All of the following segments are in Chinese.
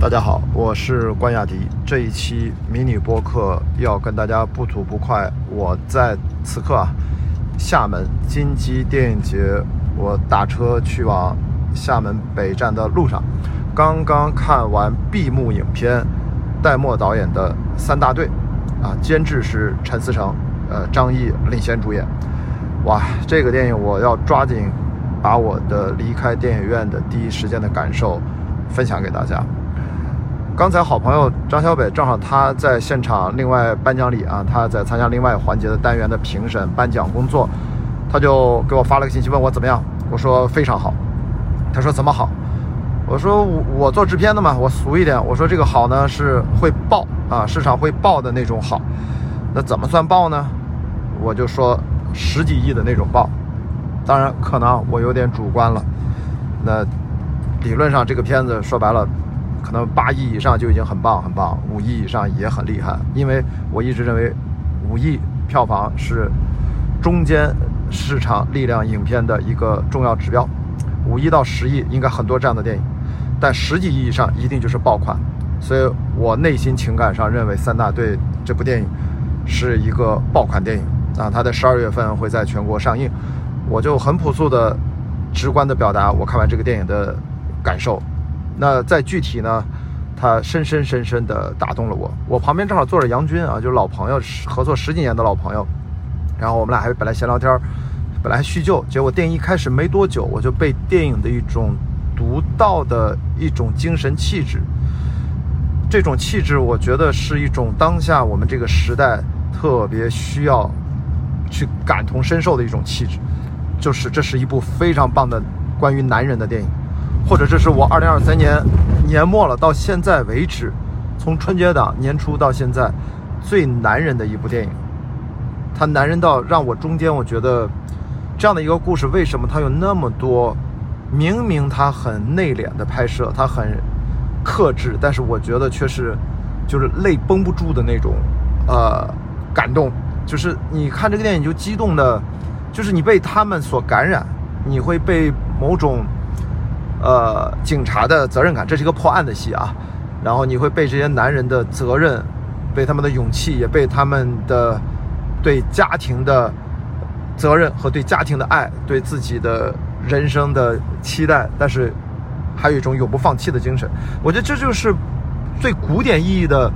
大家好，我是关雅迪。这一期迷你播客要跟大家不吐不快。我在此刻啊，厦门金鸡电影节，我打车去往厦门北站的路上，刚刚看完闭幕影片，戴墨导演的《三大队》，啊，监制是陈思诚，呃，张译领衔主演。哇，这个电影我要抓紧把我的离开电影院的第一时间的感受分享给大家。刚才好朋友张小北正好他在现场，另外颁奖礼啊，他在参加另外环节的单元的评审颁奖工作，他就给我发了个信息问我怎么样，我说非常好。他说怎么好？我说我我做制片的嘛，我俗一点，我说这个好呢是会爆啊，市场会爆的那种好。那怎么算爆呢？我就说十几亿的那种爆。当然可能我有点主观了。那理论上这个片子说白了。可能八亿以上就已经很棒很棒，五亿以上也很厉害。因为我一直认为，五亿票房是中间市场力量影片的一个重要指标。五亿到十亿应该很多这样的电影，但十几亿以上一定就是爆款。所以我内心情感上认为《三大队》这部电影是一个爆款电影啊！它在十二月份会在全国上映。我就很朴素的、直观的表达我看完这个电影的感受。那再具体呢，他深深深深地打动了我。我旁边正好坐着杨军啊，就是老朋友，合作十几年的老朋友。然后我们俩还本来闲聊天，本来叙旧，结果电影一开始没多久，我就被电影的一种独到的一种精神气质，这种气质我觉得是一种当下我们这个时代特别需要去感同身受的一种气质，就是这是一部非常棒的关于男人的电影。或者这是我二零二三年年末了到现在为止，从春节档年初到现在最男人的一部电影。他男人到让我中间我觉得这样的一个故事，为什么他有那么多？明明他很内敛的拍摄，他很克制，但是我觉得却是就是泪绷不住的那种呃感动。就是你看这个电影就激动的，就是你被他们所感染，你会被某种。呃，警察的责任感，这是一个破案的戏啊。然后你会被这些男人的责任，被他们的勇气，也被他们的对家庭的责任和对家庭的爱，对自己的人生的期待，但是还有一种永不放弃的精神。我觉得这就是最古典意义的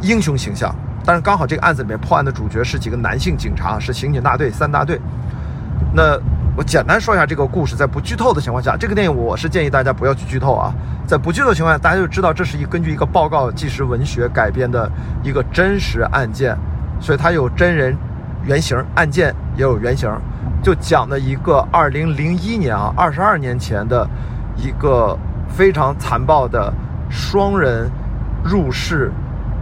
英雄形象。但是刚好这个案子里面破案的主角是几个男性警察，是刑警大队三大队。那。我简单说一下这个故事，在不剧透的情况下，这个电影我是建议大家不要去剧透啊。在不剧透的情况下，大家就知道这是一根据一个报告纪实文学改编的一个真实案件，所以它有真人原型，案件也有原型，就讲的一个二零零一年啊，二十二年前的一个非常残暴的双人入室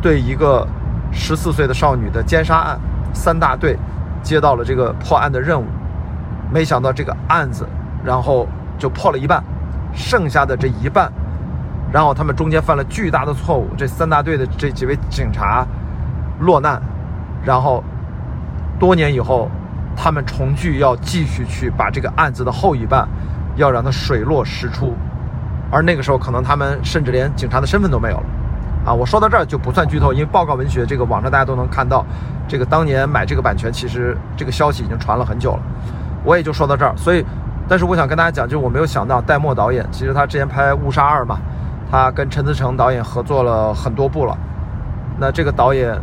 对一个十四岁的少女的奸杀案，三大队接到了这个破案的任务。没想到这个案子，然后就破了一半，剩下的这一半，然后他们中间犯了巨大的错误，这三大队的这几位警察落难，然后多年以后，他们重聚要继续去把这个案子的后一半，要让它水落石出，而那个时候可能他们甚至连警察的身份都没有了，啊，我说到这儿就不算剧透，因为报告文学这个网上大家都能看到，这个当年买这个版权，其实这个消息已经传了很久了。我也就说到这儿，所以，但是我想跟大家讲，就是我没有想到戴墨导演，其实他之前拍《误杀二》嘛，他跟陈思诚导演合作了很多部了，那这个导演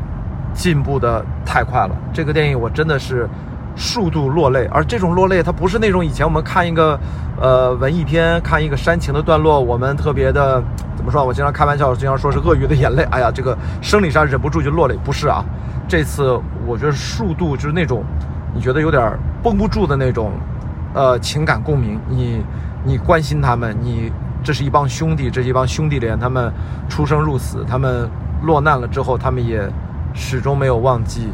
进步的太快了，这个电影我真的是数度落泪，而这种落泪，它不是那种以前我们看一个呃文艺片，看一个煽情的段落，我们特别的怎么说？我经常开玩笑，经常说是鳄鱼的眼泪，哎呀，这个生理上忍不住就落泪，不是啊，这次我觉得数度就是那种。你觉得有点绷不住的那种，呃，情感共鸣。你，你关心他们，你这是一帮兄弟，这是一帮兄弟连，他们出生入死，他们落难了之后，他们也始终没有忘记，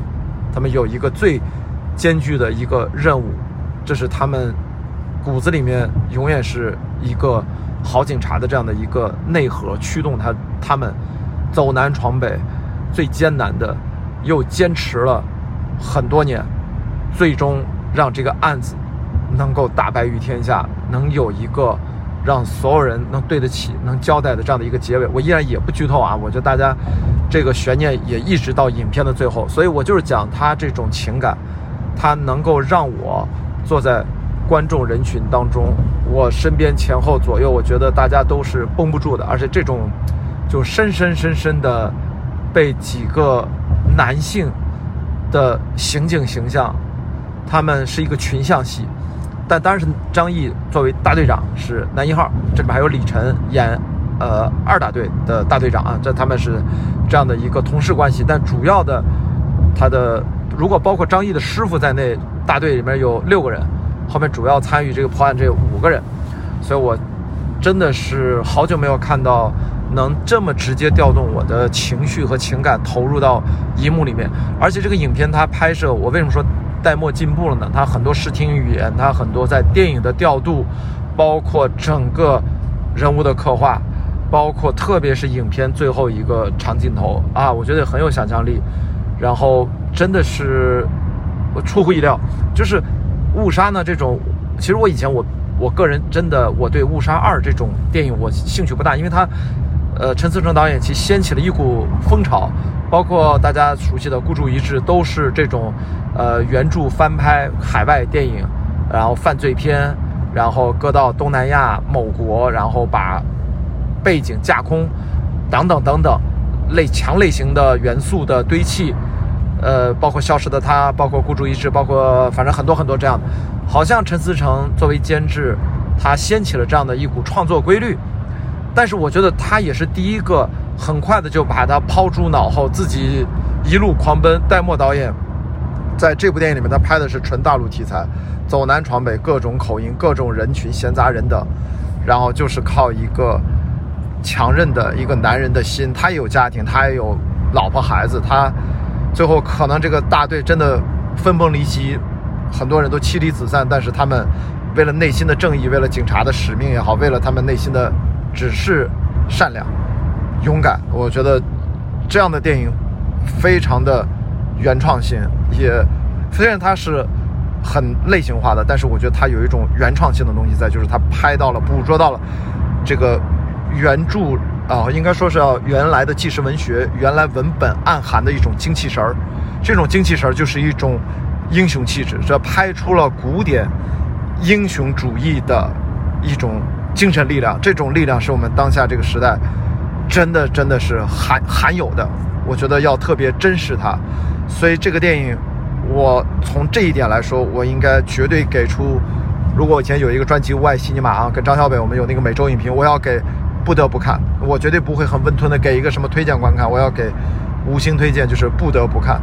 他们有一个最艰巨的一个任务，这是他们骨子里面永远是一个好警察的这样的一个内核，驱动他他们走南闯北，最艰难的，又坚持了很多年。最终让这个案子能够大白于天下，能有一个让所有人能对得起、能交代的这样的一个结尾。我依然也不剧透啊，我觉得大家这个悬念也一直到影片的最后，所以我就是讲他这种情感，他能够让我坐在观众人群当中，我身边前后左右，我觉得大家都是绷不住的，而且这种就深深深深的被几个男性的刑警形象，他们是一个群像戏。但当然是张译作为大队长是男一号，这里面还有李晨演，呃二大队的大队长啊，这他们是这样的一个同事关系。但主要的他的如果包括张译的师傅在内，大队里面有六个人，后面主要参与这个破案这五个人，所以我真的是好久没有看到能这么直接调动我的情绪和情感投入到荧幕里面，而且这个影片它拍摄，我为什么说？戴墨进步了呢，他很多视听语言，他很多在电影的调度，包括整个人物的刻画，包括特别是影片最后一个长镜头啊，我觉得很有想象力，然后真的是我出乎意料。就是误杀呢这种，其实我以前我我个人真的我对误杀二这种电影我兴趣不大，因为他呃陈思诚导演其掀起了一股风潮。包括大家熟悉的《孤注一掷》，都是这种，呃，原著翻拍海外电影，然后犯罪片，然后搁到东南亚某国，然后把背景架空，等等等等，类强类型的元素的堆砌，呃，包括《消失的她》，包括《孤注一掷》，包括反正很多很多这样的，好像陈思诚作为监制，他掀起了这样的一股创作规律，但是我觉得他也是第一个。很快的就把他抛诸脑后，自己一路狂奔。戴墨导演在这部电影里面，他拍的是纯大陆题材，走南闯北，各种口音，各种人群，闲杂人等，然后就是靠一个强韧的一个男人的心，他也有家庭，他也有老婆孩子，他最后可能这个大队真的分崩离析，很多人都妻离子散，但是他们为了内心的正义，为了警察的使命也好，为了他们内心的只是善良。勇敢，我觉得这样的电影非常的原创性，也虽然它是很类型化的，但是我觉得它有一种原创性的东西在，就是它拍到了、捕捉到了这个原著啊，应该说是要原来的纪实文学、原来文本暗含的一种精气神儿。这种精气神儿就是一种英雄气质，这拍出了古典英雄主义的一种精神力量。这种力量是我们当下这个时代。真的真的是罕罕有的，我觉得要特别珍视它。所以这个电影，我从这一点来说，我应该绝对给出。如果以前有一个专辑《无爱西尼玛》啊，跟张小北我们有那个每周影评，我要给不得不看。我绝对不会很温吞的给一个什么推荐观看，我要给五星推荐，就是不得不看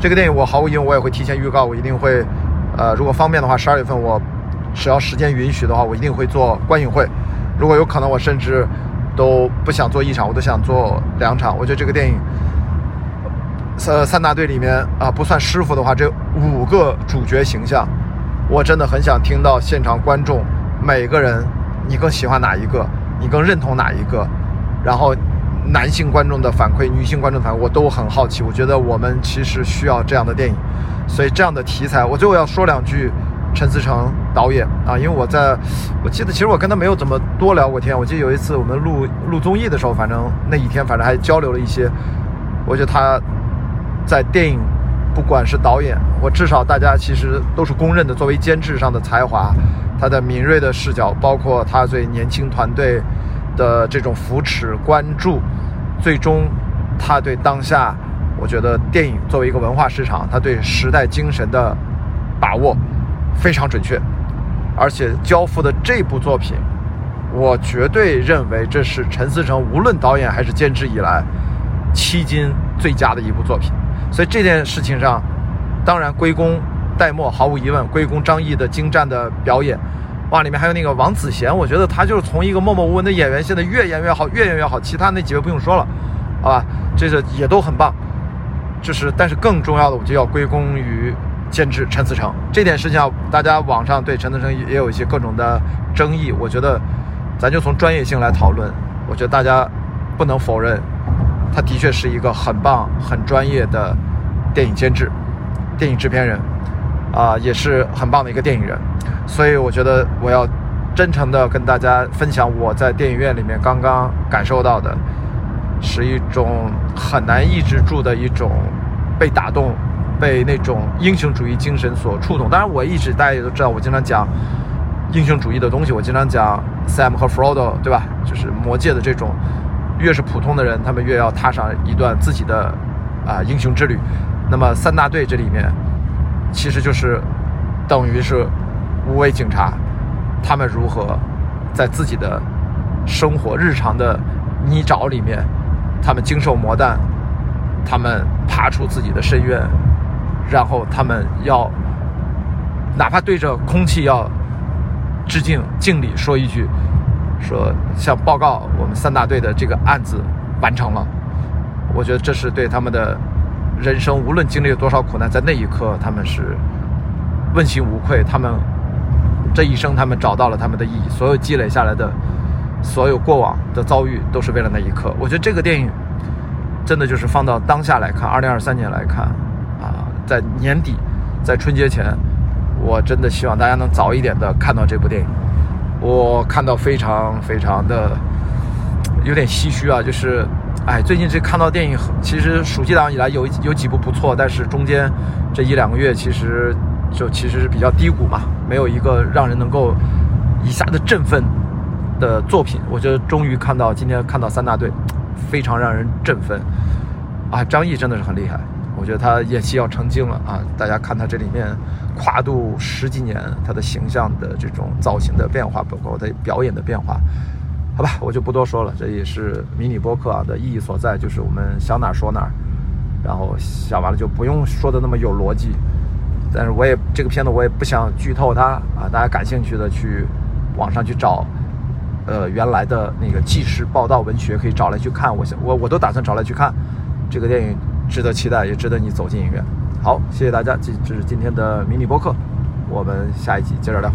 这个电影。我毫无疑问，我也会提前预告，我一定会，呃，如果方便的话，十二月份我只要时间允许的话，我一定会做观影会。如果有可能，我甚至。都不想做一场，我都想做两场。我觉得这个电影，呃，三大队里面啊，不算师傅的话，这五个主角形象，我真的很想听到现场观众每个人，你更喜欢哪一个？你更认同哪一个？然后男性观众的反馈，女性观众反馈，我都很好奇。我觉得我们其实需要这样的电影，所以这样的题材，我最后要说两句。陈思诚导演啊，因为我在，我记得其实我跟他没有怎么多聊过天。我记得有一次我们录录综艺的时候，反正那一天反正还交流了一些。我觉得他在电影，不管是导演，我至少大家其实都是公认的，作为监制上的才华，他的敏锐的视角，包括他对年轻团队的这种扶持关注，最终他对当下，我觉得电影作为一个文化市场，他对时代精神的把握。非常准确，而且交付的这部作品，我绝对认为这是陈思诚无论导演还是监制以来，迄今最佳的一部作品。所以这件事情上，当然归功戴墨，毫无疑问归功张译的精湛的表演。哇，里面还有那个王子贤，我觉得他就是从一个默默无闻的演员，现在越演越好，越演越好。其他那几位不用说了，好吧，这个也都很棒。就是，但是更重要的，我就要归功于。监制陈思诚这点事情，大家网上对陈思诚也有一些各种的争议。我觉得，咱就从专业性来讨论。我觉得大家不能否认，他的确是一个很棒、很专业的电影监制、电影制片人，啊，也是很棒的一个电影人。所以我觉得我要真诚的跟大家分享我在电影院里面刚刚感受到的，是一种很难抑制住的一种被打动，被那种英雄主义精神所触动。当然，我一直大家也都知道，我经常讲英雄主义的东西，我经常讲 Sam 和 Frodo，对吧？就是魔界的这种，越是普通的人，他们越要踏上一段自己的啊英雄之旅。那么三大队这里面，其实就是等于是无畏警察。他们如何在自己的生活日常的泥沼里面，他们经受磨难，他们爬出自己的深渊，然后他们要哪怕对着空气要致敬敬礼，说一句，说向报告我们三大队的这个案子完成了。我觉得这是对他们的人生，无论经历了多少苦难，在那一刻他们是问心无愧。他们。这一生，他们找到了他们的意义。所有积累下来的，所有过往的遭遇，都是为了那一刻。我觉得这个电影，真的就是放到当下来看，二零二三年来看，在年底，在春节前，我真的希望大家能早一点的看到这部电影。我看到非常非常的有点唏嘘啊，就是，哎，最近这看到电影，其实暑期档以来有有几部不错，但是中间这一两个月，其实。就其实是比较低谷嘛，没有一个让人能够一下子振奋的作品。我觉得终于看到今天看到三大队，非常让人振奋啊！张译真的是很厉害，我觉得他演戏要成精了啊！大家看他这里面跨度十几年，他的形象的这种造型的变化，包括他表演的变化，好吧，我就不多说了。这也是迷你播客啊的意义所在，就是我们想哪说哪，然后想完了就不用说的那么有逻辑。但是我也这个片子我也不想剧透它啊，大家感兴趣的去网上去找，呃，原来的那个纪实报道文学可以找来去看。我想我我都打算找来去看，这个电影值得期待，也值得你走进影院。好，谢谢大家，这这是今天的迷你播客，我们下一集接着聊。